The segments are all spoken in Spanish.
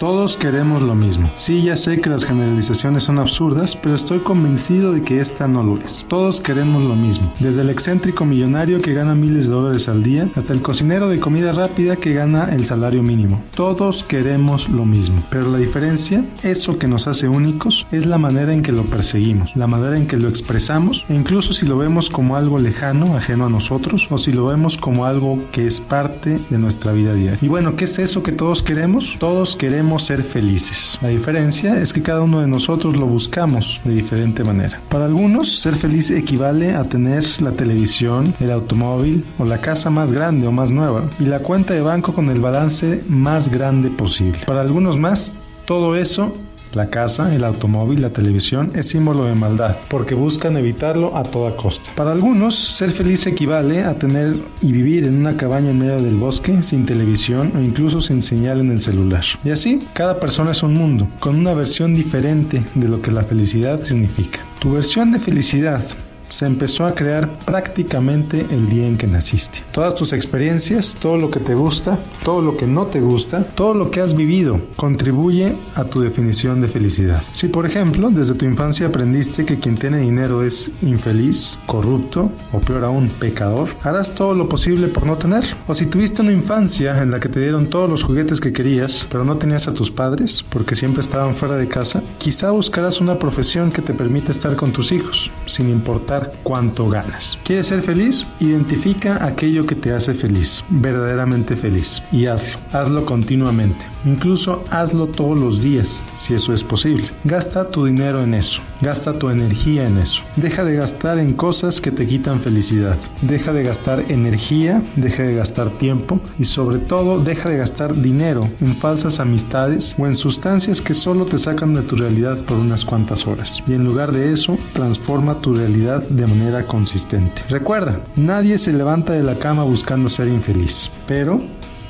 Todos queremos lo mismo. Sí, ya sé que las generalizaciones son absurdas, pero estoy convencido de que esta no lo es. Todos queremos lo mismo. Desde el excéntrico millonario que gana miles de dólares al día hasta el cocinero de comida rápida que gana el salario mínimo. Todos queremos lo mismo. Pero la diferencia, eso que nos hace únicos, es la manera en que lo perseguimos, la manera en que lo expresamos e incluso si lo vemos como algo lejano, ajeno a nosotros, o si lo vemos como algo que es parte de nuestra vida diaria. Y bueno, ¿qué es eso que todos queremos? Todos queremos ser felices. La diferencia es que cada uno de nosotros lo buscamos de diferente manera. Para algunos, ser feliz equivale a tener la televisión, el automóvil o la casa más grande o más nueva y la cuenta de banco con el balance más grande posible. Para algunos más, todo eso la casa, el automóvil, la televisión es símbolo de maldad, porque buscan evitarlo a toda costa. Para algunos, ser feliz equivale a tener y vivir en una cabaña en medio del bosque, sin televisión o incluso sin señal en el celular. Y así, cada persona es un mundo, con una versión diferente de lo que la felicidad significa. Tu versión de felicidad se empezó a crear prácticamente el día en que naciste. Todas tus experiencias, todo lo que te gusta, todo lo que no te gusta, todo lo que has vivido contribuye a tu definición de felicidad. Si por ejemplo desde tu infancia aprendiste que quien tiene dinero es infeliz, corrupto o peor aún pecador, harás todo lo posible por no tener. O si tuviste una infancia en la que te dieron todos los juguetes que querías, pero no tenías a tus padres porque siempre estaban fuera de casa, quizá buscarás una profesión que te permita estar con tus hijos, sin importar cuánto ganas. ¿Quieres ser feliz? Identifica aquello que te hace feliz, verdaderamente feliz, y hazlo. Hazlo continuamente. Incluso hazlo todos los días, si eso es posible. Gasta tu dinero en eso. Gasta tu energía en eso. Deja de gastar en cosas que te quitan felicidad. Deja de gastar energía, deja de gastar tiempo y sobre todo deja de gastar dinero en falsas amistades o en sustancias que solo te sacan de tu realidad por unas cuantas horas. Y en lugar de eso, transforma tu realidad de manera consistente. Recuerda, nadie se levanta de la cama buscando ser infeliz, pero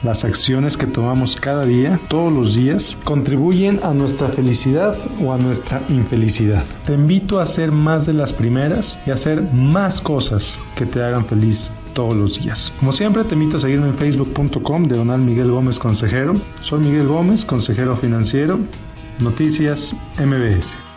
las acciones que tomamos cada día, todos los días, contribuyen a nuestra felicidad o a nuestra infelicidad. Te invito a hacer más de las primeras y a hacer más cosas que te hagan feliz todos los días. Como siempre, te invito a seguirme en facebook.com de Donald Miguel Gómez Consejero. Soy Miguel Gómez, consejero financiero. Noticias MBS.